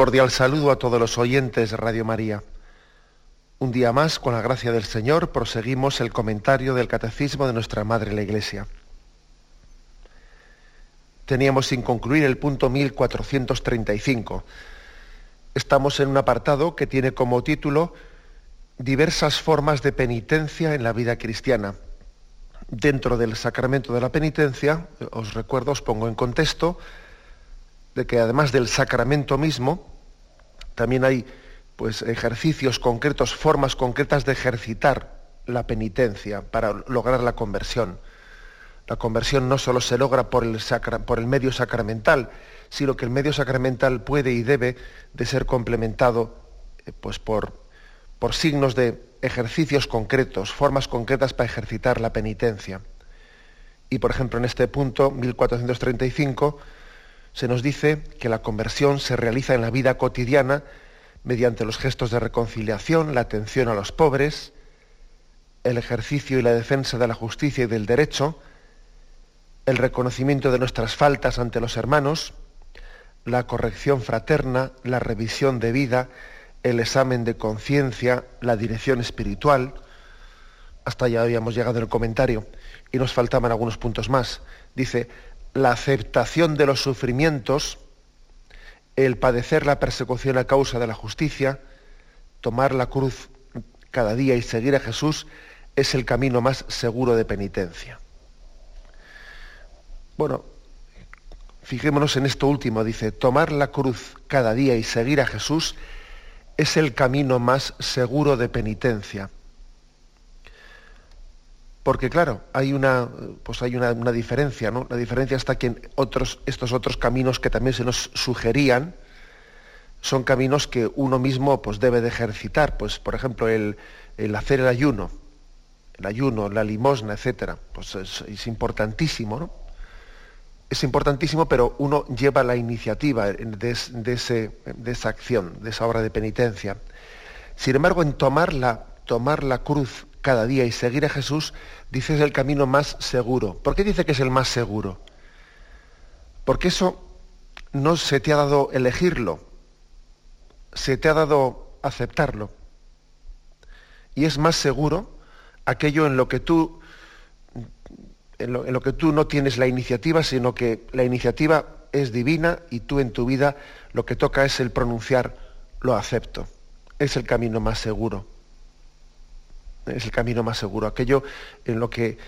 Cordial saludo a todos los oyentes de Radio María. Un día más, con la gracia del Señor, proseguimos el comentario del Catecismo de nuestra Madre la Iglesia. Teníamos sin concluir el punto 1435. Estamos en un apartado que tiene como título Diversas formas de penitencia en la vida cristiana. Dentro del sacramento de la penitencia, os recuerdo, os pongo en contexto, de que además del sacramento mismo, también hay pues, ejercicios concretos, formas concretas de ejercitar la penitencia para lograr la conversión. La conversión no solo se logra por el, medio sacramental, sino que el medio sacramental puede y debe de ser complementado eh, pues, por signos de ejercicios concretos, formas concretas para ejercitar la penitencia. Y por ejemplo, en este punto, 1435, se nos dice que la conversión se realiza en la vida cotidiana mediante los gestos de reconciliación, la atención a los pobres, el ejercicio y la defensa de la justicia y del derecho, el reconocimiento de nuestras faltas ante los hermanos, la corrección fraterna, la revisión de vida, el examen de conciencia, la dirección espiritual. Hasta ya habíamos llegado en el comentario y nos faltaban algunos puntos más. Dice, la aceptación de los sufrimientos, el padecer la persecución a causa de la justicia, tomar la cruz cada día y seguir a Jesús es el camino más seguro de penitencia. Bueno, fijémonos en esto último, dice, tomar la cruz cada día y seguir a Jesús es el camino más seguro de penitencia. Porque claro, hay una, pues hay una, diferencia, ¿no? La diferencia está que en otros, estos otros caminos que también se nos sugerían son caminos que uno mismo pues, debe de ejercitar. Pues, por ejemplo, el, hacer el ayuno, el ayuno, la limosna, etcétera, pues es, importantísimo, ¿no? Es importantísimo, pero uno lleva la iniciativa de, ese, de esa acción, de esa obra de penitencia. Sin embargo, en tomar la, tomar la cruz cada día y seguir a Jesús, dice es el camino más seguro. ¿Por qué dice que es el más seguro? Porque eso no se te ha dado elegirlo, se te ha dado aceptarlo. Y es más seguro aquello en lo que tú en lo, en lo, que tú no tienes la iniciativa, sino que la iniciativa es divina y tú en tu vida lo que toca es el pronunciar lo acepto. Es el camino más seguro es el camino más seguro, aquello en lo que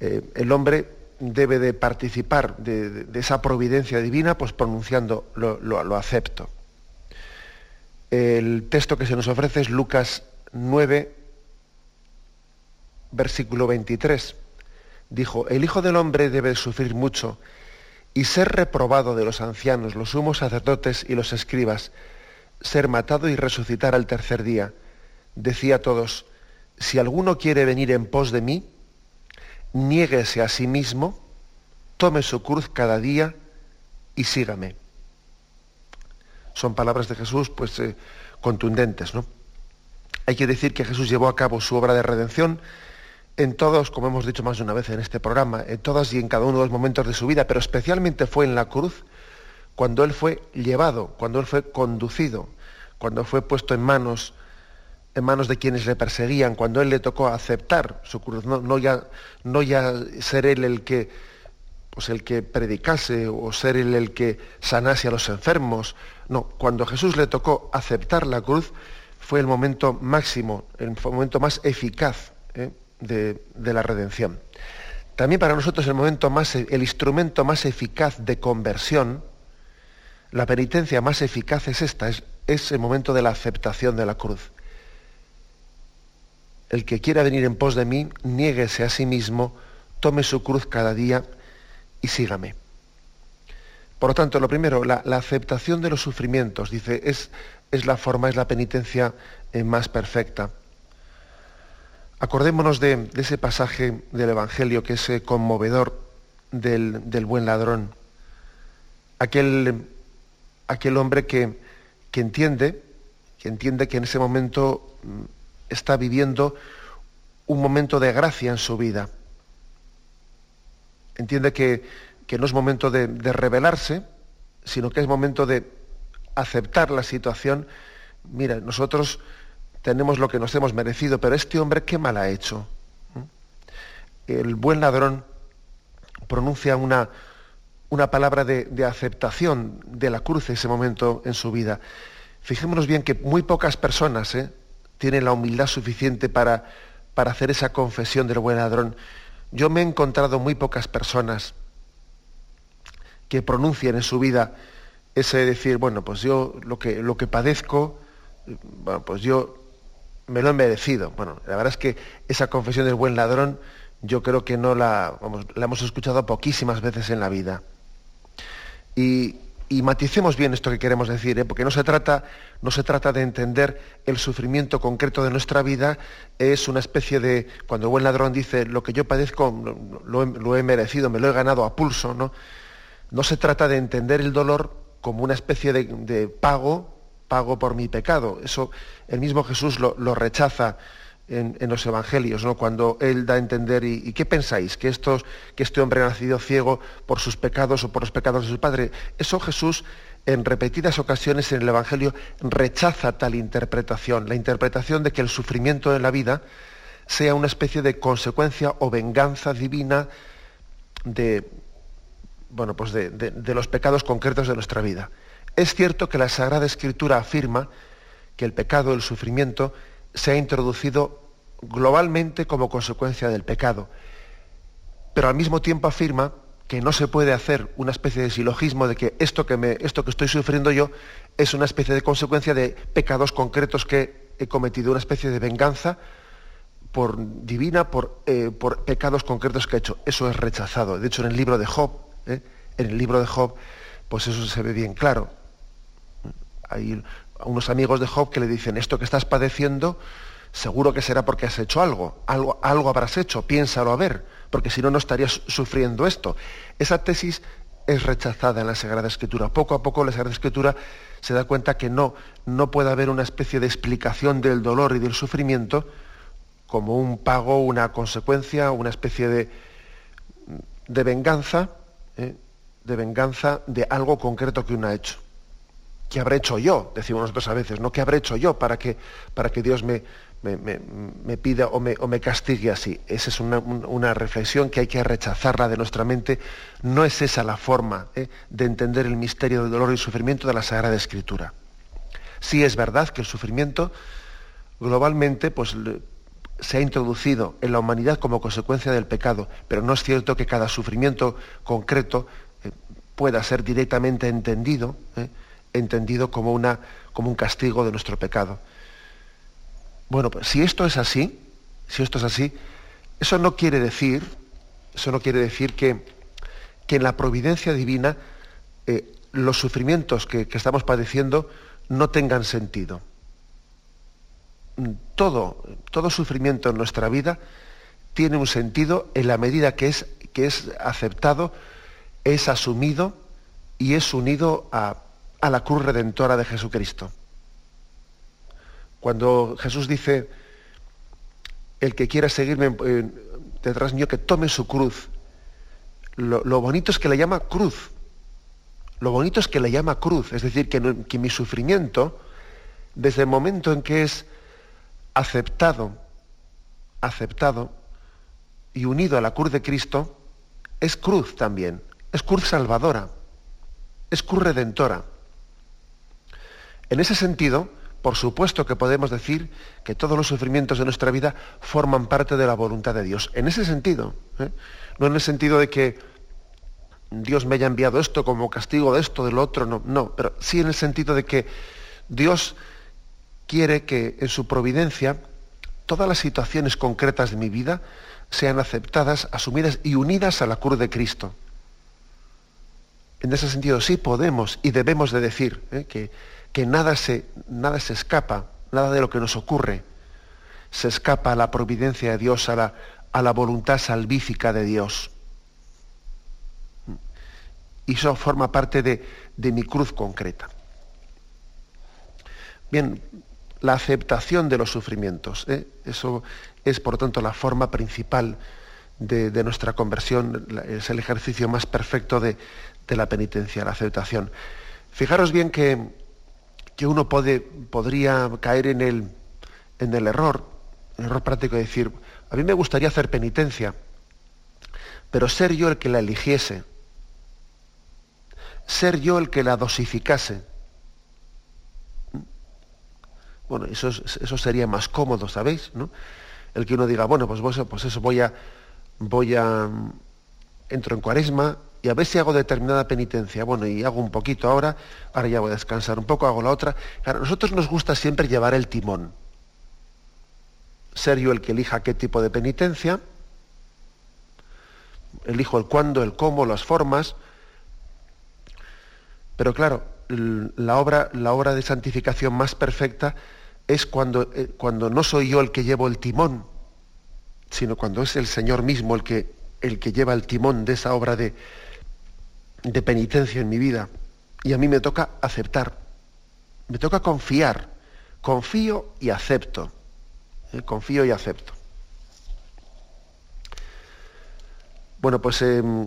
eh, el hombre debe de participar de, esa providencia divina, pues pronunciando lo, acepto. El texto que se nos ofrece es Lucas 9, versículo 23. Dijo, el Hijo del Hombre debe sufrir mucho y ser reprobado de los ancianos, los sumos sacerdotes y los escribas, ser matado y resucitar al tercer día. Decía a todos, si alguno quiere venir en pos de mí, niéguese a sí mismo, tome su cruz cada día y sígame. Son palabras de Jesús, pues, eh, contundentes, ¿no? Hay que decir que Jesús llevó a cabo su obra de redención en todos, como hemos dicho más de una vez en este programa, en todas y en cada uno de los momentos de su vida, pero especialmente fue en la cruz cuando Él fue llevado, cuando Él fue conducido, cuando fue puesto en manos en manos de quienes le perseguían, cuando él le tocó aceptar su cruz, no, ya, no ya ser él el que, pues el que predicase o ser él el que sanase a los enfermos, no, cuando Jesús le tocó aceptar la cruz fue el momento máximo, el momento más eficaz ¿eh? de, la redención. También para nosotros el momento más, el instrumento más eficaz de conversión, La penitencia más eficaz es esta, es, es el momento de la aceptación de la cruz. El que quiera venir en pos de mí, niéguese a sí mismo, tome su cruz cada día y sígame. Por lo tanto, lo primero, la, aceptación de los sufrimientos, dice, es, es, la forma, es la penitencia eh, más perfecta. Acordémonos de, ese pasaje del Evangelio que es eh, conmovedor del, del, buen ladrón. Aquel, aquel hombre que, que entiende, que entiende que en ese momento mm, está viviendo un momento de gracia en su vida. Entiende que, no es momento de, rebelarse, sino que es momento de aceptar la situación. Mira, nosotros tenemos lo que nos hemos merecido, pero este hombre qué mal ha hecho. El buen ladrón pronuncia una, una palabra de, de, aceptación de la cruz ese momento en su vida. Fijémonos bien que muy pocas personas ¿eh? Tienen la humildad suficiente para, para hacer esa confesión del buen ladrón. Yo me he encontrado muy pocas personas que pronuncien en su vida ese decir, bueno, pues yo lo que, lo que padezco, pues yo me lo he merecido. Bueno, la verdad es que esa confesión del buen ladrón yo creo que no la, la hemos escuchado poquísimas veces en la vida. Y, y maticemos bien esto que queremos decir, ¿eh? porque no se, trata, no se trata de entender el sufrimiento concreto de nuestra vida, es una especie de, cuando el buen ladrón dice, lo que yo padezco lo, he, merecido, me lo he ganado a pulso, ¿no? No se trata de entender el dolor como una especie de, pago, pago por mi pecado. Eso el mismo Jesús lo, lo rechaza en, los evangelios, ¿no? cuando él da a entender, ¿y, qué pensáis? ¿Que, estos, ¿Que este hombre ha nacido ciego por sus pecados o por los pecados de su padre? Eso Jesús en repetidas ocasiones en el Evangelio rechaza tal interpretación, la interpretación de que el sufrimiento en la vida sea una especie de consecuencia o venganza divina de, bueno, pues de, de los pecados concretos de nuestra vida. Es cierto que la Sagrada Escritura afirma que el pecado, el sufrimiento, se ha introducido globalmente como consecuencia del pecado. Pero al mismo tiempo afirma que no se puede hacer una especie de silogismo de que esto que, me, esto que estoy sufriendo yo es una especie de consecuencia de pecados concretos que he cometido, una especie de venganza por divina por, eh, por pecados concretos que he hecho. Eso es rechazado. De hecho, en el libro de Job, ¿eh? en el libro de Job, pues eso se ve bien claro. Hay unos amigos de Job que le dicen, esto que estás padeciendo, seguro que será porque has hecho algo, algo, algo habrás hecho, piénsalo a ver, porque si no, no estarías sufriendo esto. Esa tesis es rechazada en la Sagrada Escritura. Poco a poco la Sagrada Escritura se da cuenta que no, no puede haber una especie de explicación del dolor y del sufrimiento como un pago, una consecuencia, una especie de, de venganza, ¿eh? de venganza de algo concreto que uno ha hecho. ¿Qué habré hecho yo? Decimos nosotros a veces, ¿no? ¿Qué habré hecho yo para que, para que Dios me, me, pida o me, o me, castigue así? Esa es una, reflexión que hay que rechazarla de nuestra mente. No es esa la forma ¿eh? de entender el misterio del dolor y sufrimiento de la Sagrada Escritura. Sí es verdad que el sufrimiento globalmente pues, se ha introducido en la humanidad como consecuencia del pecado, pero no es cierto que cada sufrimiento concreto eh, pueda ser directamente entendido. ¿eh? Entendido como, una, como un castigo de nuestro pecado. Bueno, pues si esto es así, si esto es así, eso no quiere decir, eso no quiere decir que, que en la providencia divina eh, los sufrimientos que, estamos padeciendo no tengan sentido. Todo, todo sufrimiento en nuestra vida tiene un sentido en la medida que es, que es aceptado, es asumido y es unido a, a la cruz redentora de Jesucristo. Cuando Jesús dice, el que quiera seguirme eh, detrás mío, que tome su cruz. Lo, bonito es que le llama cruz. Lo bonito es que le llama cruz. Es decir, que, que mi sufrimiento, desde el momento en que es aceptado, aceptado y unido a la cruz de Cristo, es cruz también. Es cruz salvadora. Es cruz redentora. En ese sentido, por supuesto que podemos decir que todos los sufrimientos de nuestra vida forman parte de la voluntad de Dios. En ese sentido, ¿eh? no en el sentido de que, Dios me haya enviado esto como castigo de esto, del otro, no, no, pero sí en el sentido de que Dios quiere que en su providencia todas las situaciones concretas de mi vida sean aceptadas, asumidas y unidas a la cruz de Cristo. En ese sentido sí podemos y debemos de decir ¿eh? que, que nada, se, nada se escapa, nada de lo que nos ocurre se escapa a la providencia de Dios, a la, a la voluntad salvífica de Dios. Y eso forma parte de, de mi cruz concreta. Bien, la aceptación de los sufrimientos. ¿eh? Eso es, por tanto, la forma principal de, de, nuestra conversión, es el ejercicio más perfecto de, de la penitencia, la aceptación. Fijaros bien que, que uno puede, podría caer en el, en el error un error práctico de decir, a mí me gustaría hacer penitencia, pero ser yo el que la eligiese, ser yo el que la dosificase. Bueno, eso, eso sería más cómodo, ¿sabéis? ¿no? El que uno diga, bueno, pues, pues eso voy a, voy a, entro en cuaresma y a ver si hago determinada penitencia. Bueno, y hago un poquito ahora, ahora ya voy a descansar un poco, hago la otra. Claro, a nosotros nos gusta siempre llevar el timón ser yo el que elija qué tipo de penitencia, elijo el cuándo, el cómo, las formas, pero claro, la obra, la obra de santificación más perfecta es cuando, eh, cuando no soy yo el que llevo el timón, sino cuando es el Señor mismo el que, el que lleva el timón de esa obra de, de penitencia en mi vida. Y a mí me toca aceptar, me toca confiar, confío y acepto. Eh, confío y acepto. Bueno, pues em,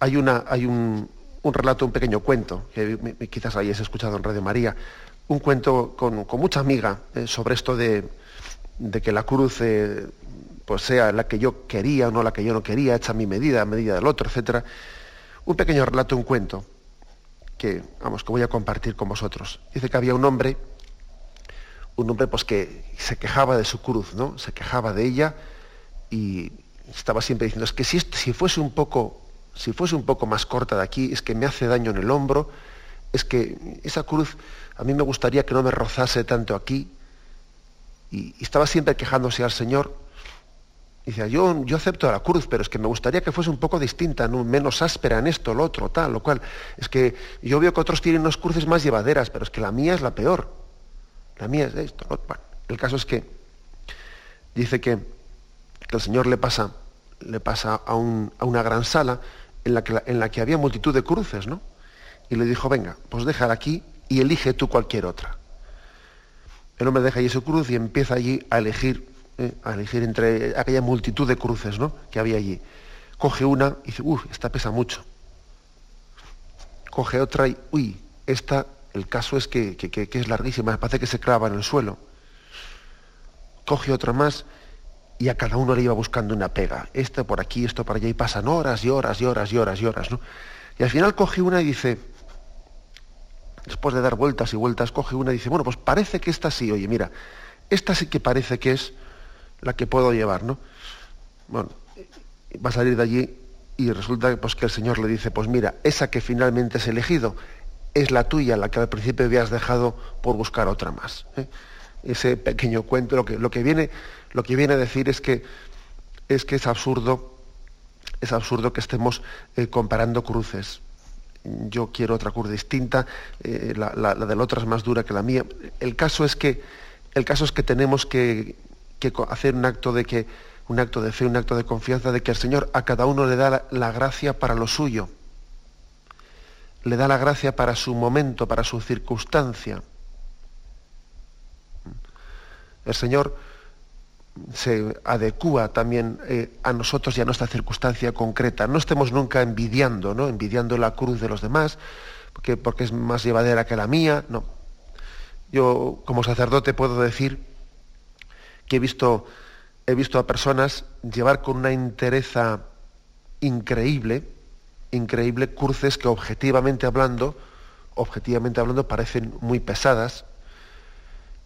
hay, una, hay un, relato, un pequeño cuento, que quizás hayáis escuchado en Radio María, un cuento con, mucha amiga eh, sobre esto de, que la cruz eh, pues sea la que yo quería o no la que yo no quería, hecha a mi medida, a medida del otro, etc. Un pequeño relato, un cuento, que, vamos, que voy a compartir con vosotros. Dice que había un hombre un hombre pues, que se quejaba de su cruz, ¿no? Se quejaba de ella y estaba siempre diciendo, es que si, si, fuese un poco, si fuese un poco más corta de aquí, es que me hace daño en el hombro, es que esa cruz a mí me gustaría que no me rozase tanto aquí. Y, estaba siempre quejándose al Señor. Decía, yo, yo acepto la cruz, pero es que me gustaría que fuese un poco distinta, ¿no? menos áspera en esto, lo otro, tal, lo cual. Es que yo veo que otros tienen unas cruces más llevaderas, pero es que la mía es la peor la mía es esto. el caso es que dice que, el Señor le pasa, le pasa a, una gran sala en la, que, en la que había multitud de cruces, ¿no? Y le dijo, venga, pues déjala aquí y elige tú cualquier otra. El hombre deja allí su cruz y empieza allí a elegir, ¿eh? a elegir entre aquella multitud de cruces ¿no? que había allí. Coge una y dice, uff, esta pesa mucho. Coge otra y, uy, esta el caso es que, es larguísima, parece que se clava en el suelo. Coge otra más y a cada uno le iba buscando una pega. Esto por aquí, esto por allá, y pasan horas y horas y horas y horas y horas, ¿no? Y al final coge una y dice, después de dar vueltas y vueltas, coge una y dice, bueno, pues parece que esta sí, oye, mira, esta sí que parece que es la que puedo llevar, ¿no? Bueno, va a salir de allí y resulta pues, que el Señor le dice, pues mira, esa que finalmente has elegido, es la tuya, la que al principio habías dejado por buscar otra más. ¿eh? Ese pequeño cuento, lo que, viene, lo que viene a decir es que es, que es absurdo, es absurdo que estemos eh, comparando cruces. Yo quiero otra cruz distinta, eh, la, la, del otro es más dura que la mía. El caso es que, el caso es que tenemos que, que hacer un acto de que, un acto de fe, un acto de confianza de que el Señor a cada uno le da la gracia para lo suyo le da la gracia para su momento, para su circunstancia. El Señor se adecúa también eh, a nosotros y a nuestra circunstancia concreta. No estemos nunca envidiando, ¿no? Envidiando la cruz de los demás, porque, porque es más llevadera que la mía. No. Yo, como sacerdote, puedo decir he visto, he visto a personas llevar con una entereza increíble increíble cruces que objetivamente hablando, objetivamente hablando parecen muy pesadas.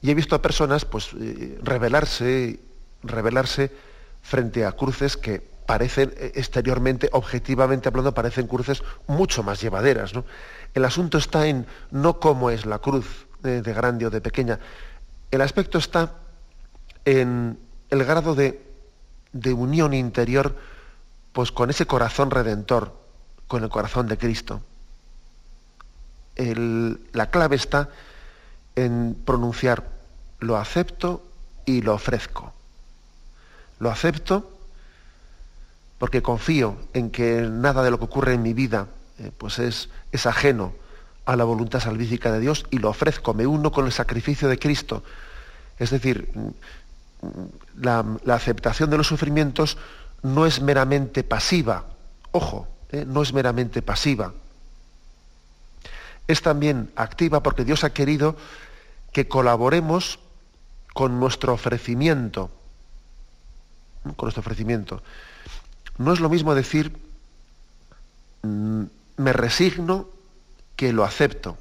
Y he visto a personas pues eh, rebelarse, rebelarse frente a cruces que parecen eh, exteriormente, objetivamente hablando, parecen cruces mucho más llevaderas. El asunto está en no cómo es la cruz de, grande o de pequeña. El aspecto está en el grado de, unión interior pues con ese corazón redentor, con el corazón de Cristo. la clave está en pronunciar lo acepto y lo ofrezco. Lo acepto porque confío en que nada de lo que ocurre en mi vida eh, pues es, es ajeno a la voluntad salvífica de Dios y lo ofrezco, me uno con el sacrificio de Cristo. Es decir, la, aceptación de los sufrimientos no es meramente pasiva, ojo, eh, no es meramente pasiva. Es también activa porque Dios ha querido que colaboremos con nuestro ofrecimiento, con nuestro ofrecimiento. No es lo mismo decir mm, me resigno que lo acepto.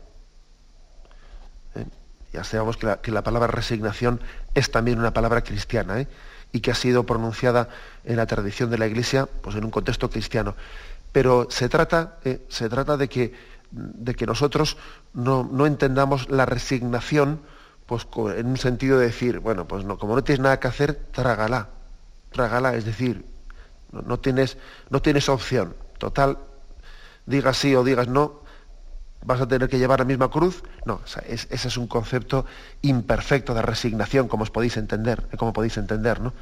Ya sabemos que la, palabra resignación es también una palabra cristiana ¿eh? y que ha sido pronunciada en la tradición de la Iglesia pues en un contexto cristiano. Pero se trata, ¿eh? se trata de, que, de que nosotros no, no entendamos la resignación pues, en un sentido de decir, bueno, pues no, como no tienes nada que hacer, trágala. Trágala, es decir, no, tienes, no tienes opción. Total, digas sí o digas no, vas a tener que llevar la misma cruz. No, ese es un concepto imperfecto de resignación, como os podéis entender, como podéis entender, ¿no?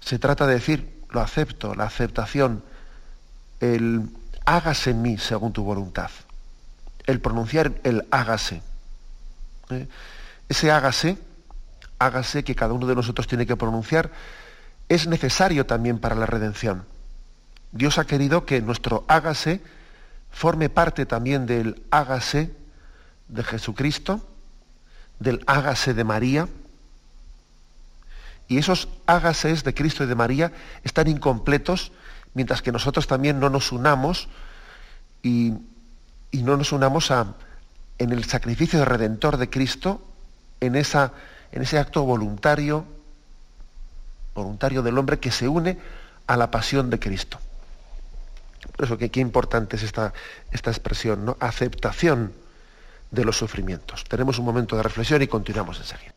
Se trata de decir, lo acepto, la aceptación, el hágase en mí según tu voluntad. El pronunciar el hágase. ¿eh? Ese hágase, hágase que cada uno de nosotros tiene que pronunciar, es necesario también para la redención. Dios ha querido que nuestro hágase forme parte también del hágase de Jesucristo, del hágase de María. Y esos hágases de Cristo y de María están incompletos mientras que nosotros también no nos unamos y, y no nos unamos a, en el sacrificio de redentor de Cristo en, esa, en ese acto voluntario, voluntario del hombre que se une a la pasión de Cristo. Por eso que qué importante es esta, esta expresión, ¿no? Aceptación de los sufrimientos. Tenemos un momento de reflexión y continuamos enseguida.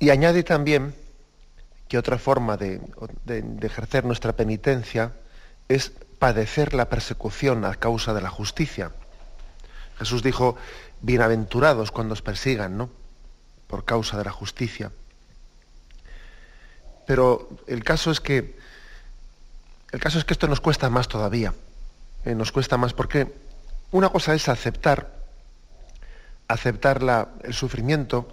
Y añade también que otra forma de, ejercer nuestra penitencia es padecer la persecución a causa de la justicia. Jesús dijo, bienaventurados cuando os persigan, ¿no? por causa de la justicia. Pero el caso es que el caso es que esto nos cuesta más todavía. Eh, nos cuesta más porque una cosa es aceptar aceptar el sufrimiento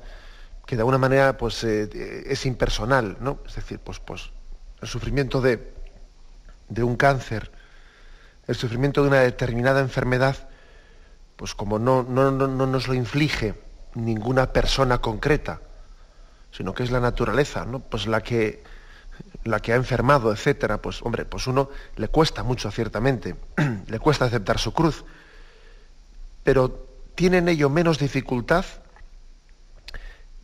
que de alguna manera pues, eh, es impersonal, ¿no? Es decir, pues, pues el sufrimiento de, de un cáncer, el sufrimiento de una determinada enfermedad, pues como no, no, no, no, nos lo inflige ninguna persona concreta, sino que es la naturaleza, ¿no? Pues la que, la que ha enfermado, etcétera, pues hombre, pues uno le cuesta mucho, ciertamente, le cuesta aceptar su cruz, pero tiene en ello menos dificultad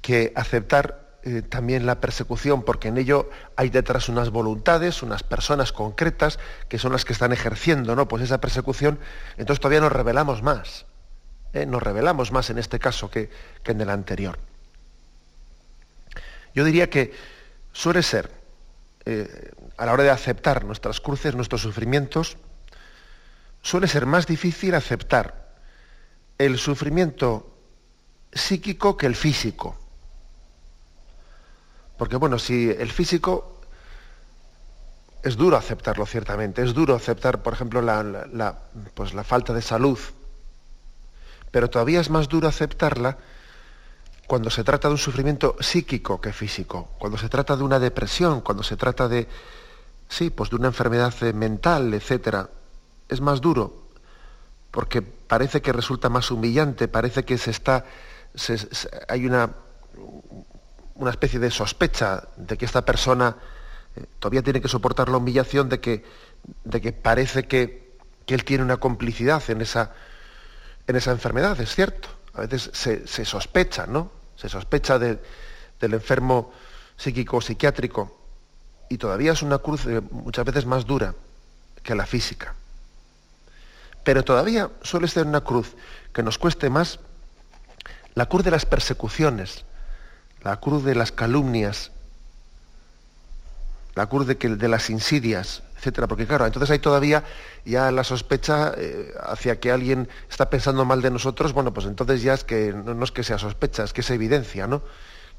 que aceptar eh, también la persecución, porque en ello hay detrás unas voluntades, unas personas concretas que son las que están ejerciendo ¿no? pues esa persecución, entonces todavía nos revelamos más, ¿eh? nos revelamos más en este caso que, en el anterior. Yo diría que suele ser, eh, a la hora de aceptar nuestras cruces, nuestros sufrimientos, suele ser más difícil aceptar el sufrimiento psíquico que el físico. Porque bueno, si el físico es duro aceptarlo ciertamente, es duro aceptar, por ejemplo, la, pues la falta de salud, pero todavía es más duro aceptarla cuando se trata de un sufrimiento psíquico que físico, cuando se trata de una depresión, cuando se trata de, sí, pues de una enfermedad mental, etcétera, es más duro, porque parece que resulta más humillante, parece que se está, hay una, una especie de sospecha de que esta persona eh, todavía tiene que soportar la humillación de que, de que parece que, él tiene una complicidad en esa, en esa enfermedad, es cierto. A veces se, sospecha, ¿no? Se sospecha del enfermo psíquico psiquiátrico y todavía es una cruz eh, muchas veces más dura que la física. Pero todavía suele ser una cruz que nos cueste más la cruz de las persecuciones, la cruz de las calumnias, la cruz de, que, de las insidias, etcétera, porque claro, entonces hay todavía ya la sospecha eh, hacia que alguien está pensando mal de nosotros, bueno, pues entonces ya es que no, es que sea sospecha, es que es evidencia, ¿no?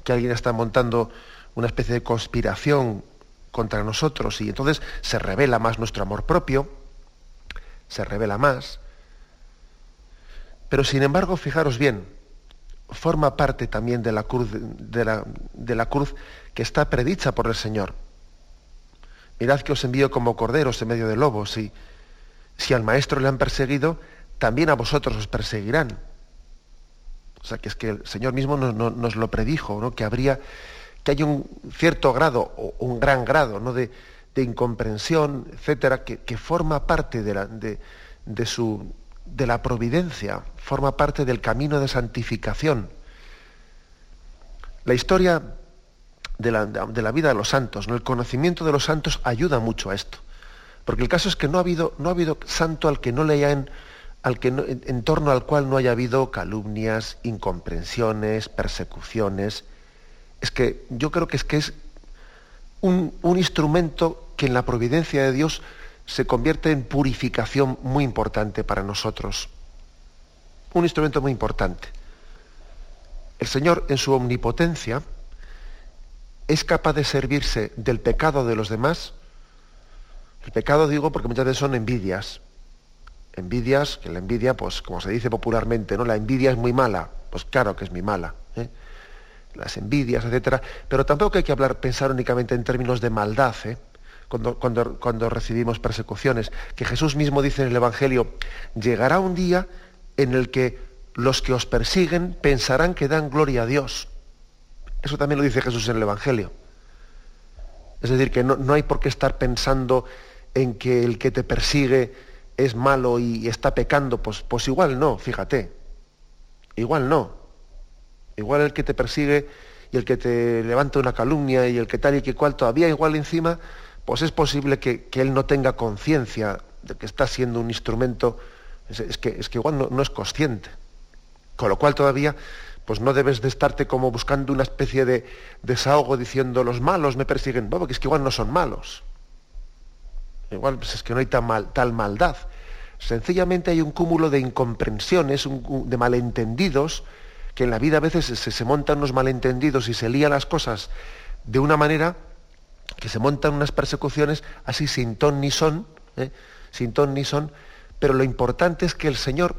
Que alguien está montando una especie de conspiración contra nosotros y entonces se revela más nuestro amor propio, se revela más. Pero sin embargo, fijaros bien, forma parte también de la cruz, de la, de la cruz que está predicha por el Señor. Mirad que os envío como corderos en medio de lobos, y si al maestro le han perseguido, también a vosotros os perseguirán. O sea, que es que el Señor mismo nos, lo predijo, ¿no? que habría, que hay un cierto grado, o un gran grado, ¿no? de, incomprensión, etcétera, que, que forma parte de, la, de, de su, de la providencia, forma parte del camino de santificación. La historia de la, vida de los santos, ¿no? el conocimiento de los santos ayuda mucho a esto. Porque el caso es que no ha habido, no ha habido santo al que no le hayan, al que en, torno al cual no haya habido calumnias, incomprensiones, persecuciones. Es que yo creo que es que es un, un instrumento que en la providencia de Dios se convierte en purificación muy importante para nosotros. Un instrumento muy importante. El Señor en su omnipotencia es capaz de servirse del pecado de los demás. El pecado digo porque muchas veces son envidias. Envidias, que la envidia, pues como se dice popularmente, ¿no? La envidia es muy mala. Pues claro que es muy mala. ¿eh? Las envidias, etcétera. Pero tampoco hay que hablar, pensar únicamente en términos de maldad. ¿eh? Cuando, recibimos persecuciones, que Jesús mismo dice en el Evangelio, llegará un día en el que los que os persiguen pensarán que dan gloria a Dios. Eso también lo dice Jesús en el Evangelio. Es decir, que no, hay por qué estar pensando en que el que te persigue es malo y, está pecando, pues, pues igual no, fíjate. Igual no. Igual el que te persigue y el que te levanta una calumnia y el que tal y que cual, todavía igual encima pues es posible que, él no tenga conciencia de que está siendo un instrumento, es, que, es que, igual no, es consciente. Con lo cual todavía pues no debes de estarte como buscando una especie de desahogo diciendo los malos me persiguen, no, porque es que igual no son malos. Igual pues es que no hay tal, tal maldad. Sencillamente hay un cúmulo de incomprensiones, de malentendidos que en la vida a veces se, se montan unos malentendidos y se lían las cosas de una manera que se montan unas persecuciones así sin ton ni son, ¿eh? sin ton ni son, pero lo importante es que el Señor,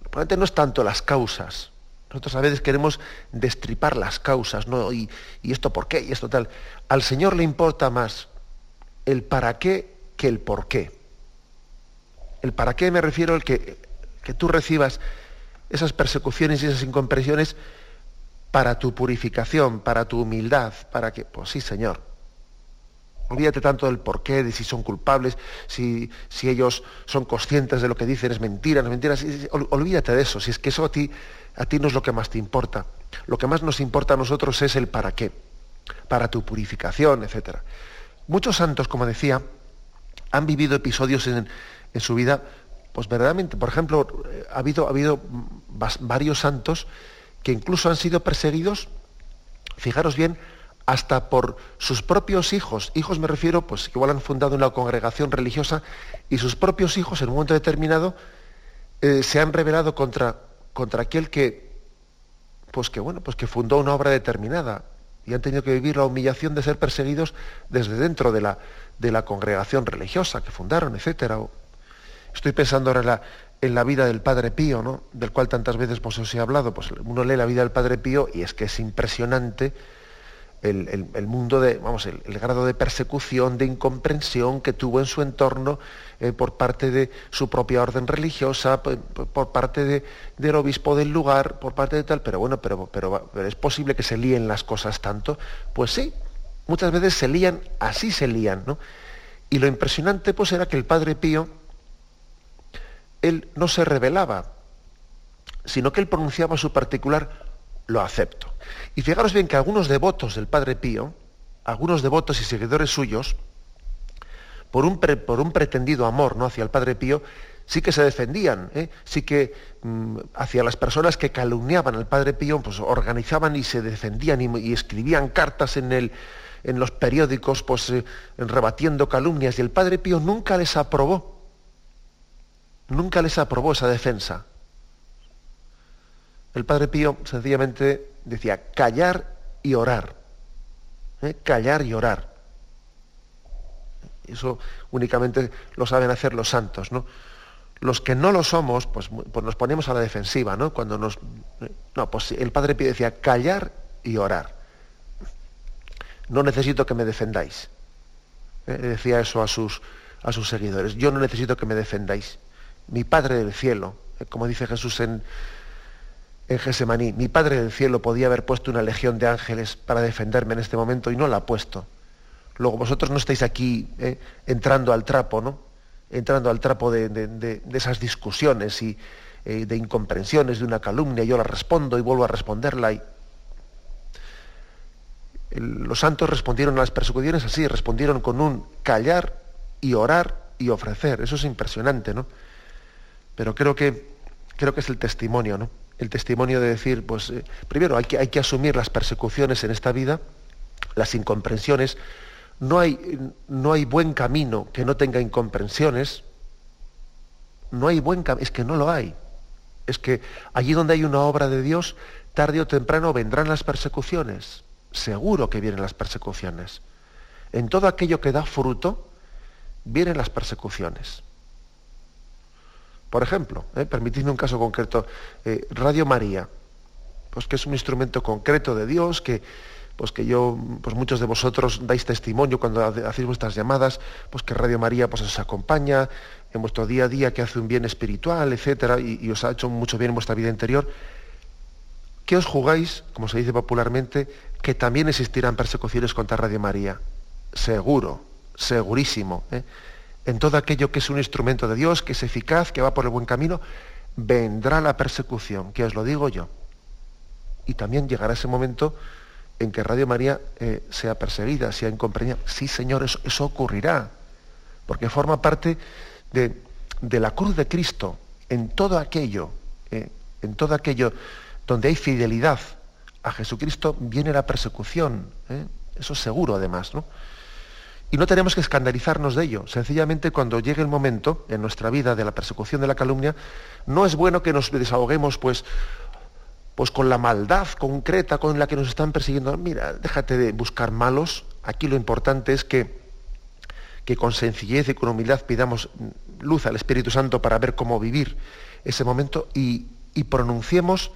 lo importante no es tanto las causas, nosotros a veces queremos destripar las causas, ¿no? Y, y, esto por qué, y esto tal. Al Señor le importa más el para qué que el por qué. El para qué me refiero al que, que tú recibas esas persecuciones y esas incomprensiones para tu purificación, para tu humildad, para que, pues sí, Señor. Olvídate tanto del porqué, de si son culpables, si, si ellos son conscientes de lo que dicen es mentira, no es mentira. olvídate de eso, si es que eso a ti, a ti no es lo que más te importa. Lo que más nos importa a nosotros es el para qué, para tu purificación, etc. Muchos santos, como decía, han vivido episodios en, en su vida, pues verdaderamente, por ejemplo, ha habido, ha habido varios santos que incluso han sido perseguidos, fijaros bien, hasta por sus propios hijos. Hijos me refiero, pues igual han fundado una congregación religiosa y sus propios hijos en un momento determinado eh, se han rebelado contra, contra aquel que, pues que bueno, pues que fundó una obra determinada y han tenido que vivir la humillación de ser perseguidos desde dentro de la, de la congregación religiosa que fundaron, etcétera. Estoy pensando ahora en la, en la vida del Padre Pío, ¿no? del cual tantas veces pues, os he hablado, pues uno lee la vida del Padre Pío y es que es impresionante el, mundo de, vamos, el, grado de persecución, de incomprensión que tuvo en su entorno eh, por parte de su propia orden religiosa, por, parte del obispo del lugar, por parte de tal, pero bueno, pero, pero, pero es posible que se líen las cosas tanto. Pues sí, muchas veces se lían, así se lían, ¿no? Y lo impresionante pues era que el Padre Pío, él no se revelaba, sino que él pronunciaba su particular lo acepto. Y fijaros bien que algunos devotos del Padre Pío, algunos devotos y seguidores suyos, por un, por un pretendido amor ¿no? hacia el Padre Pío, sí que se defendían, ¿eh? sí que mm, hacia las personas que calumniaban al Padre Pío, pues organizaban y se defendían y, escribían cartas en, el, en los periódicos, pues eh, rebatiendo calumnias, y el Padre Pío nunca les aprobó nunca les aprobó esa defensa. El Padre Pío sencillamente decía callar y orar. ¿eh? Callar y orar. Eso únicamente lo saben hacer los santos, ¿no? Los que no lo somos, pues, pues nos ponemos a la defensiva, ¿no? Cuando nos. ¿eh? No, pues el Padre Pío decía callar y orar. No necesito que me defendáis. ¿eh? Decía eso a sus, a sus seguidores. Yo no necesito que me defendáis mi Padre del cielo, como dice Jesús en, en Gesemaní, mi Padre del cielo podía haber puesto una legión de ángeles para defenderme en este momento y no la ha puesto. Luego vosotros no estáis aquí eh, entrando al trapo, ¿no? Entrando al trapo de, esas discusiones y eh, de incomprensiones, de una calumnia, yo la respondo y vuelvo a responderla. Los santos respondieron a las persecuciones así, respondieron con un callar y orar y ofrecer. Eso es impresionante, ¿no? pero creo que, creo que es el testimonio, ¿no? El testimonio de decir, pues, eh, primero hay que, hay que asumir las persecuciones en esta vida, las incomprensiones. No hay, no hay buen camino que no tenga incomprensiones. No hay buen camino, es que no lo hay. Es que allí donde hay una obra de Dios, tarde o temprano vendrán las persecuciones. Seguro que vienen las persecuciones. En todo aquello que da fruto, vienen las persecuciones. Por ejemplo, ¿eh? permitidme un caso concreto, eh, Radio María, pues que es un instrumento concreto de Dios, que, pues que yo, pues muchos de vosotros dais testimonio cuando hacéis vuestras llamadas, pues que Radio María pues os acompaña en vuestro día a día, que hace un bien espiritual, etcétera, y, os ha hecho mucho bien en vuestra vida interior. ¿Qué os jugáis, como se dice popularmente, que también existirán persecuciones contra Radio María? Seguro, segurísimo. ¿eh? En todo aquello que es un instrumento de Dios, que es eficaz, que va por el buen camino, vendrá la persecución, que os lo digo yo. Y también llegará ese momento en que Radio María eh, sea perseguida, sea incomprendida. Sí, Señor, eso, ocurrirá, porque forma parte de, la cruz de Cristo, en todo aquello, eh, en todo aquello donde hay fidelidad a Jesucristo, viene la persecución. Eh. Eso es seguro, además, ¿no? Y no tenemos que escandalizarnos de ello. Sencillamente cuando llegue el momento en nuestra vida de la persecución de la calumnia, no es bueno que nos desahoguemos pues pues con la maldad concreta con la que nos están persiguiendo. Mira, déjate de buscar malos. Aquí lo importante es que, que con sencillez y con humildad pidamos luz al Espíritu Santo para ver cómo vivir ese momento y, pronunciemos,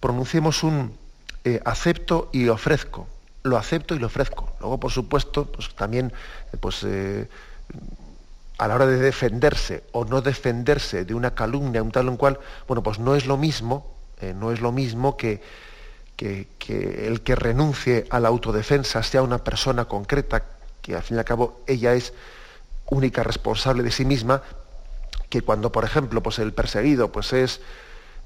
pronunciemos un eh, acepto y ofrezco. Lo acepto y lo ofrezco. Luego, por supuesto, pues también pues, eh, a la hora de defenderse o no defenderse de una calumnia, un tal o cual, bueno, pues no es lo mismo eh, no es lo mismo que, que, el que renuncie a la autodefensa sea una persona concreta, que al fin y al cabo ella es única responsable de sí misma, que cuando, por ejemplo, pues el perseguido pues es,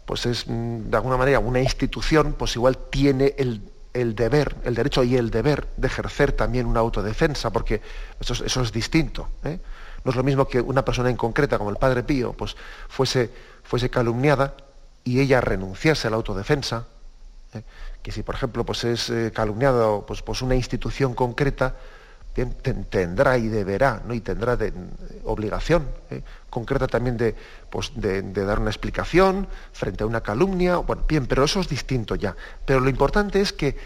pues es mm, de alguna manera una institución, pues igual tiene el, deber, el derecho y el deber de ejercer también una autodefensa, porque eso, es distinto. ¿eh? No es lo mismo que una persona en concreta, como el Padre Pío, pues fuese, fuese calumniada y ella renunciase a la autodefensa, ¿eh? que si por ejemplo pues es eh, calumniado pues, pues, una institución concreta, tendrá y deberá, ¿no? y tendrá obligación ¿eh? concreta también de, pues, de, dar una explicación frente a una calumnia, bueno, bien, pero eso es distinto ya. Pero lo importante es que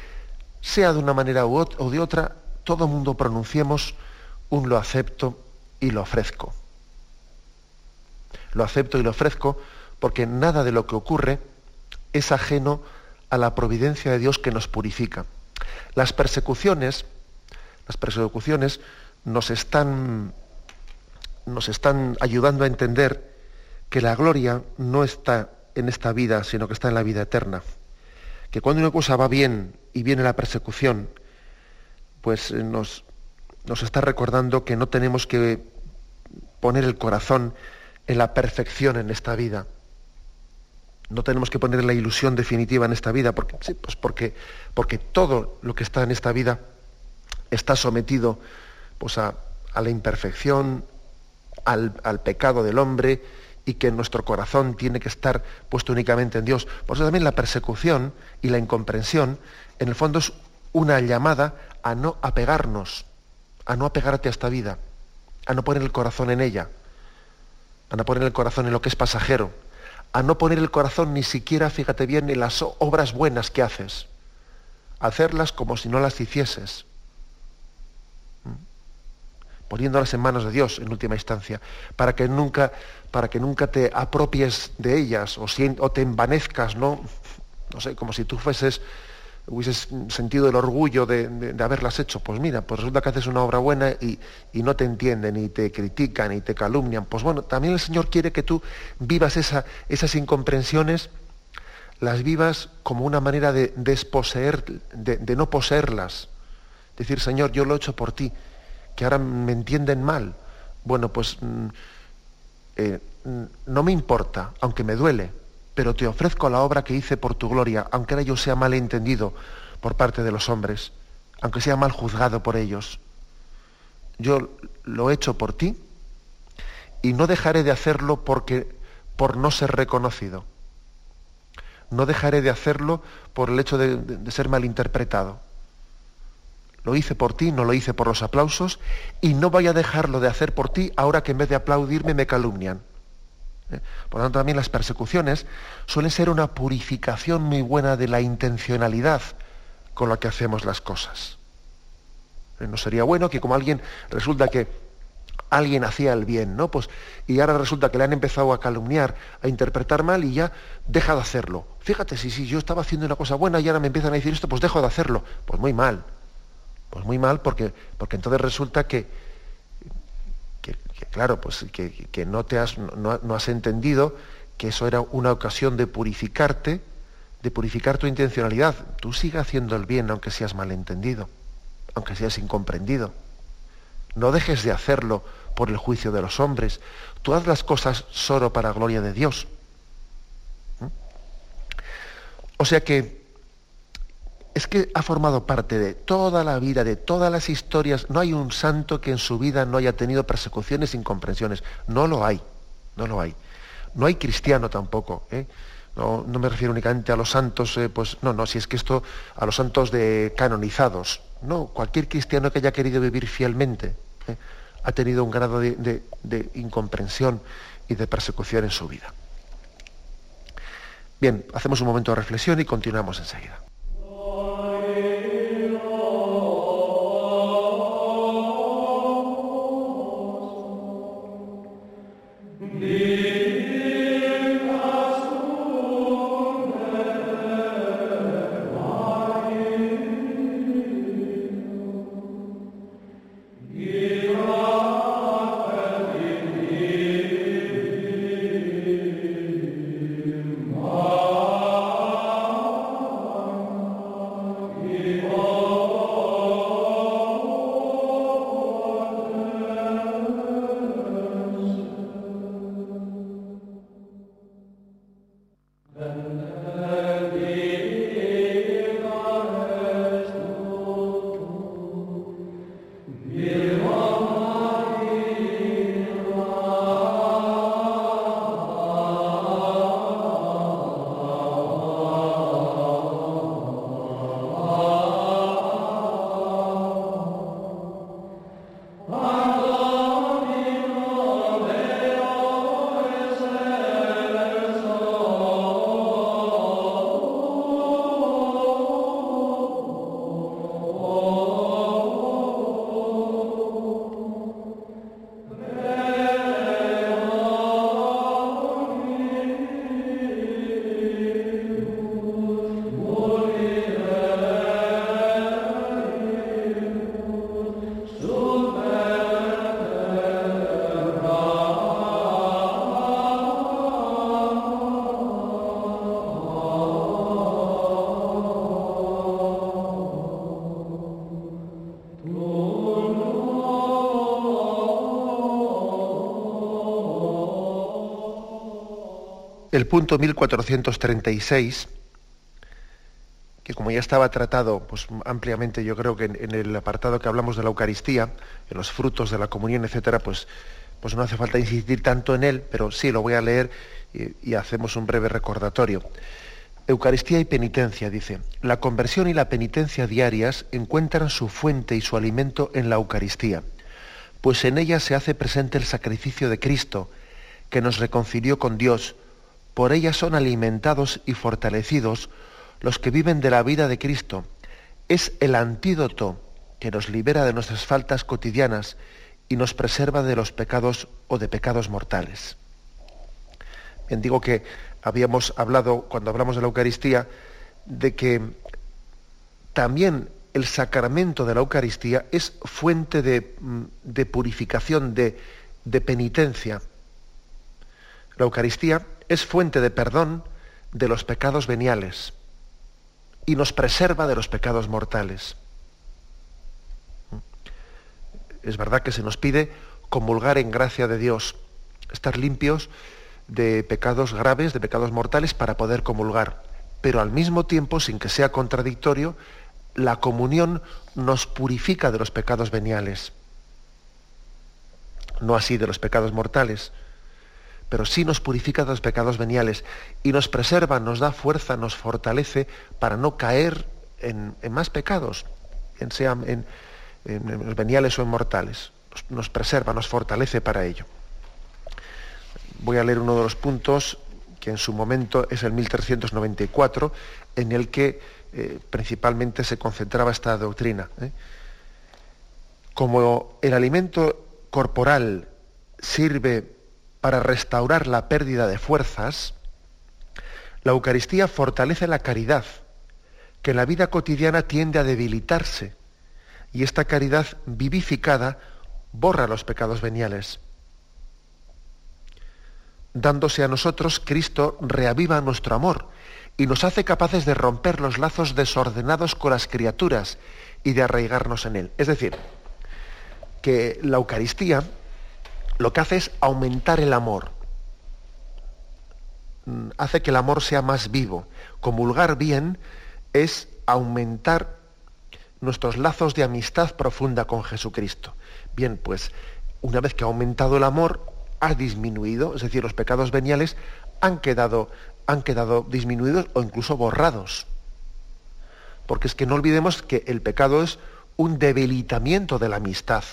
sea de una manera u o de otra, todo mundo pronunciemos un lo acepto y lo ofrezco. Lo acepto y lo ofrezco porque nada de lo que ocurre es ajeno a la providencia de Dios que nos purifica. Las persecuciones, las persecuciones nos están, nos están ayudando a entender que la gloria no está en esta vida, sino que está en la vida eterna. Que cuando una cosa va bien y viene la persecución, pues eh, nos, nos está recordando que no tenemos que poner el corazón en la perfección en esta vida, no tenemos que poner la ilusión definitiva en esta vida, porque, pues porque, porque todo lo que está en esta vida está sometido pues a, la imperfección, al, pecado del hombre y que nuestro corazón tiene que estar puesto únicamente en Dios. Por eso también la persecución y la incomprensión, en el fondo es una llamada a no apegarnos, a no apegarte a esta vida, a no poner el corazón en ella, a no poner el corazón en lo que es pasajero, a no poner el corazón ni siquiera, fíjate bien, en las obras buenas que haces. Hacerlas como si no las hicieses. Poniéndolas en manos de Dios en última instancia, para que nunca, para que nunca te apropies de ellas o, o te envanezcas, ¿no? No sé, como si tú fueses hubieses sentido el orgullo de, haberlas hecho. Pues mira, pues resulta que haces una obra buena y, no te entienden, y te critican, y te calumnian. Pues bueno, también el Señor quiere que tú vivas esas incomprensiones, las vivas como una manera de desposeer, de, no poseerlas. Decir, Señor, yo lo he hecho por ti, que ahora me entienden mal. Bueno, pues mm, eh, mm, no me importa, aunque me duele, pero te ofrezco la obra que hice por tu gloria, aunque ahora yo sea mal entendido por parte de los hombres, aunque sea mal juzgado por ellos. Yo lo he hecho por ti y no dejaré de hacerlo porque por no ser reconocido. No dejaré de hacerlo por el hecho de, de ser malinterpretado. Lo hice por ti, no lo hice por los aplausos y no voy a dejarlo de hacer por ti ahora que en vez de aplaudirme me calumnian. ¿eh? Por lo tanto, también las persecuciones suelen ser una purificación muy buena de la intencionalidad con la que hacemos las cosas. ¿Eh? No sería bueno que como alguien resulta que alguien hacía el bien, ¿no? Pues, y ahora resulta que le han empezado a calumniar, a interpretar mal y ya deja de hacerlo. Fíjate, si, si yo estaba haciendo una cosa buena y ahora me empiezan a decir esto, pues dejo de hacerlo. Pues muy mal. Pues muy mal porque, porque entonces resulta que, claro, pues que, no, te has, no, has entendido que eso era una ocasión de purificarte, de purificar tu intencionalidad. Tú sigue haciendo el bien aunque seas malentendido, aunque seas incomprendido. No dejes de hacerlo por el juicio de los hombres. Tú haz las cosas solo para gloria de Dios. ¿Mm? O sea que es que ha formado parte de toda la vida, de todas las historias. No hay un santo que en su vida no haya tenido persecuciones, incomprensiones. No lo hay, no lo hay. No hay cristiano tampoco. ¿eh? No, me refiero únicamente a los santos, eh, pues no, no, si es que esto, a los santos de canonizados. No, cualquier cristiano que haya querido vivir fielmente ¿eh? ha tenido un grado de incomprensión y de persecución en su vida. Bien, hacemos un momento de reflexión y continuamos enseguida. Yeah. El punto 1436, que como ya estaba tratado pues, ampliamente, yo creo que en, el apartado que hablamos de la Eucaristía, en los frutos de la comunión, etcétera, pues, pues no hace falta insistir tanto en él, pero sí lo voy a leer y, y hacemos un breve recordatorio. Eucaristía y penitencia, dice. La conversión y la penitencia diarias encuentran su fuente y su alimento en la Eucaristía, pues en ella se hace presente el sacrificio de Cristo, que nos reconcilió con Dios, por ellas son alimentados y fortalecidos los que viven de la vida de Cristo. Es el antídoto que nos libera de nuestras faltas cotidianas y nos preserva de los pecados o de pecados mortales. Bien, digo que habíamos hablado, cuando hablamos de la Eucaristía, de que también el sacramento de la Eucaristía es fuente de, mm, purificación, de, de penitencia. La Eucaristía es fuente de perdón de los pecados veniales y nos preserva de los pecados mortales. Es verdad que se nos pide comulgar en gracia de Dios, estar limpios de pecados graves, de pecados mortales para poder comulgar, pero al mismo tiempo, sin que sea contradictorio, la comunión nos purifica de los pecados veniales, no así de los pecados mortales pero sí nos purifica de los pecados veniales y nos preserva, nos da fuerza, nos fortalece para no caer en, más pecados, en sean en, los veniales o en mortales. Nos, preserva, nos fortalece para ello. Voy a leer uno de los puntos que en su momento es el 1394, en el que eh, principalmente se concentraba esta doctrina. ¿eh? Como el alimento corporal sirve para restaurar la pérdida de fuerzas, la Eucaristía fortalece la caridad, que en la vida cotidiana tiende a debilitarse, y esta caridad vivificada borra los pecados veniales. Dándose a nosotros, Cristo reaviva nuestro amor y nos hace capaces de romper los lazos desordenados con las criaturas y de arraigarnos en Él. Es decir, que la Eucaristía lo que hace es aumentar el amor. Mm, hace que el amor sea más vivo. Comulgar bien es aumentar nuestros lazos de amistad profunda con Jesucristo. Bien, pues una vez que ha aumentado el amor, ha disminuido, es decir, los pecados veniales han quedado, han quedado disminuidos o incluso borrados. Porque es que no olvidemos que el pecado es un debilitamiento de la amistad.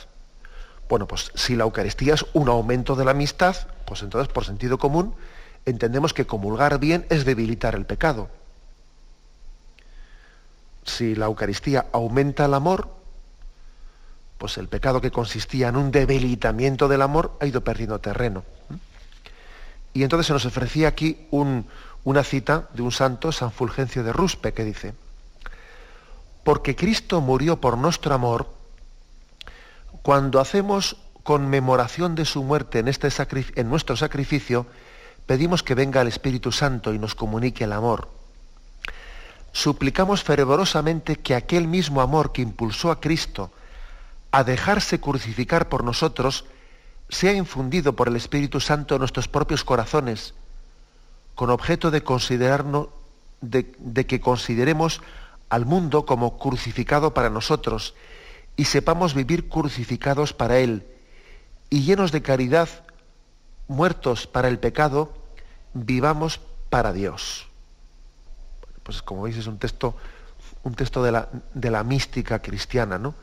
Bueno, pues si la Eucaristía es un aumento de la amistad, pues entonces por sentido común entendemos que comulgar bien es debilitar el pecado. Si la Eucaristía aumenta el amor, pues el pecado que consistía en un debilitamiento del amor ha ido perdiendo terreno. Y entonces se nos ofrecía aquí una cita de un santo, San Fulgencio de Ruspe, que dice, porque Cristo murió por nuestro amor, cuando hacemos conmemoración de su muerte en, este en nuestro sacrificio, pedimos que venga el Espíritu Santo y nos comunique el amor. Suplicamos fervorosamente que aquel mismo amor que impulsó a Cristo a dejarse crucificar por nosotros sea infundido por el Espíritu Santo en nuestros propios corazones, con objeto de considerarnos, de que consideremos al mundo como crucificado para nosotros y sepamos vivir crucificados para Él y llenos de caridad, muertos para el pecado, vivamos para Dios. Pues como veis es un texto, un texto de la, de la mística cristiana, ¿no?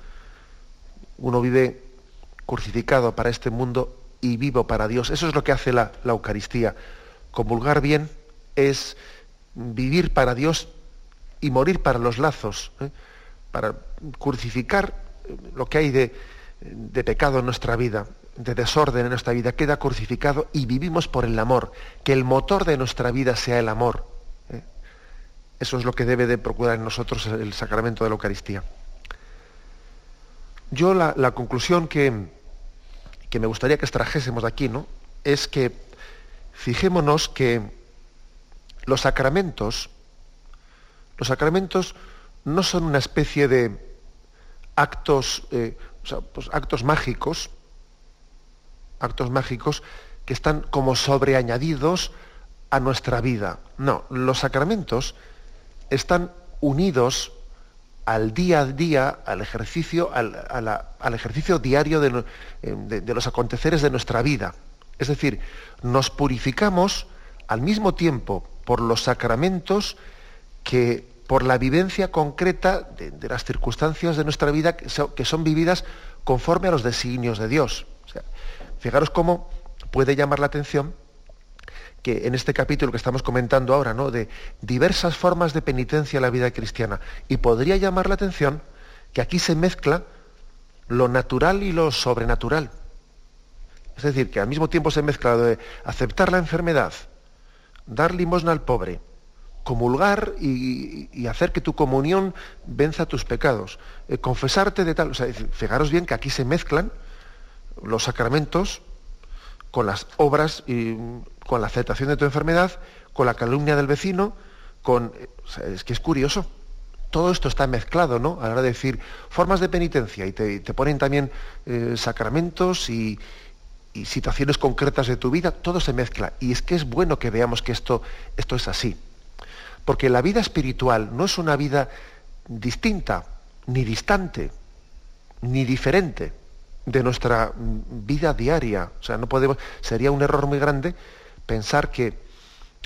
Uno vive crucificado para este mundo y vivo para Dios. Eso es lo que hace la, la Eucaristía. Comulgar bien es vivir para Dios y morir para los lazos, ¿eh? para crucificar lo que hay de, pecado en nuestra vida, de desorden en nuestra vida, queda crucificado y vivimos por el amor, que el motor de nuestra vida sea el amor. ¿eh? Eso es lo que debe de procurar en nosotros el sacramento de la Eucaristía. Yo la, la conclusión que, que, me gustaría que extrajésemos de aquí, ¿no? Es que fijémonos que los sacramentos los sacramentos no son una especie de actos, eh, pues actos mágicos, actos mágicos que están como sobreañadidos a nuestra vida. No, los sacramentos están unidos al día a día, al ejercicio, al, ejercicio diario de, de, los aconteceres de nuestra vida. Es decir, nos purificamos al mismo tiempo por los sacramentos que por la vivencia concreta de, las circunstancias de nuestra vida que son, vividas conforme a los designios de Dios. fijaros cómo puede llamar la atención que en este capítulo que estamos comentando ahora, ¿no? de diversas formas de penitencia en la vida cristiana, y podría llamar la atención que aquí se mezcla lo natural y lo sobrenatural. Es decir, que al mismo tiempo se mezcla de aceptar la enfermedad, dar limosna al pobre, comulgar y, hacer que tu comunión venza tus pecados, eh, confesarte de tal. O fijaros bien que aquí se mezclan los sacramentos con las obras y con la aceptación de tu enfermedad, con la calumnia del vecino, con. es que es curioso. Todo esto está mezclado, ¿no? A la hora de decir formas de penitencia y te, ponen también eh, sacramentos y, y, situaciones concretas de tu vida, todo se mezcla. Y es que es bueno que veamos que esto, esto es así. Porque la vida espiritual no es una vida distinta, ni distante, ni diferente de nuestra vida diaria. O sea, no podemos, sería un error muy grande pensar que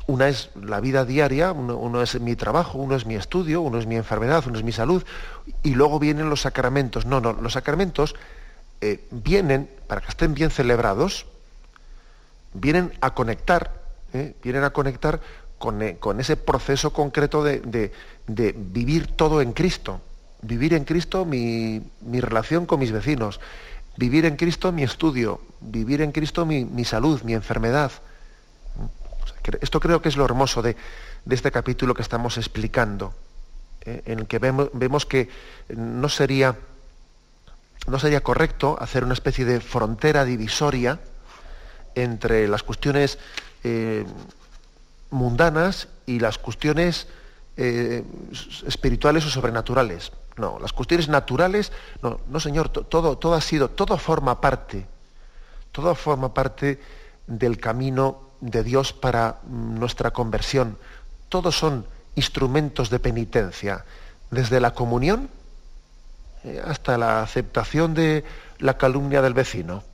una es la vida diaria, uno, es mi trabajo, uno es mi estudio, uno es mi enfermedad, uno es mi salud, y luego vienen los sacramentos. No, no, los sacramentos eh, vienen, para que estén bien celebrados, vienen a conectar, eh, vienen a conectar eh, con, ese proceso concreto de, vivir todo en Cristo. Vivir en Cristo mi, relación con mis vecinos, vivir en Cristo mi estudio, vivir en Cristo mi, salud, mi enfermedad. esto creo que es lo hermoso de, este capítulo que estamos explicando, eh, en el que vemos, que no sería, no sería correcto hacer una especie de frontera divisoria entre las cuestiones eh, mundanas y las cuestiones eh, espirituales o sobrenaturales. No, las cuestiones naturales, no, no señor, todo, todo ha sido, todo forma parte, todo forma parte del camino de Dios para mm, nuestra conversión. Todos son instrumentos de penitencia, desde la comunión eh, hasta la aceptación de la calumnia del vecino,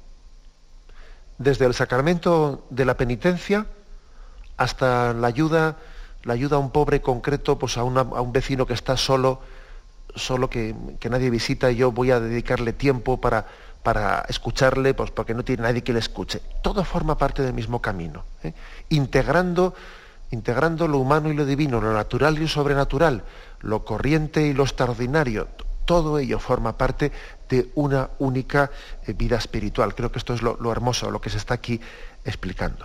desde el sacramento de la penitencia hasta la ayuda, la ayuda a un pobre concreto, pues a, un vecino que está solo, solo que, nadie visita y yo voy a dedicarle tiempo para, para escucharle, pues porque no tiene nadie que le escuche. Todo forma parte del mismo camino, ¿eh? integrando, integrando lo humano y lo divino, lo natural y lo sobrenatural, lo corriente y lo extraordinario. Todo ello forma parte de una única eh, vida espiritual. Creo que esto es lo, hermoso, lo que se está aquí explicando.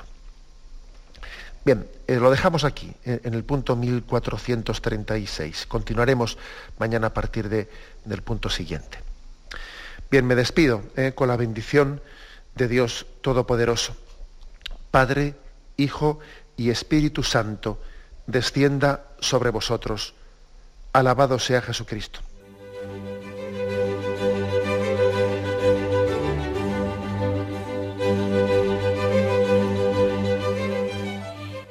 Bien, eh, lo dejamos aquí, en el punto 1436. Continuaremos mañana a partir de, del punto siguiente. Bien, me despido eh, con la bendición de Dios Todopoderoso. Padre, Hijo y Espíritu Santo, descienda sobre vosotros. Alabado sea Jesucristo.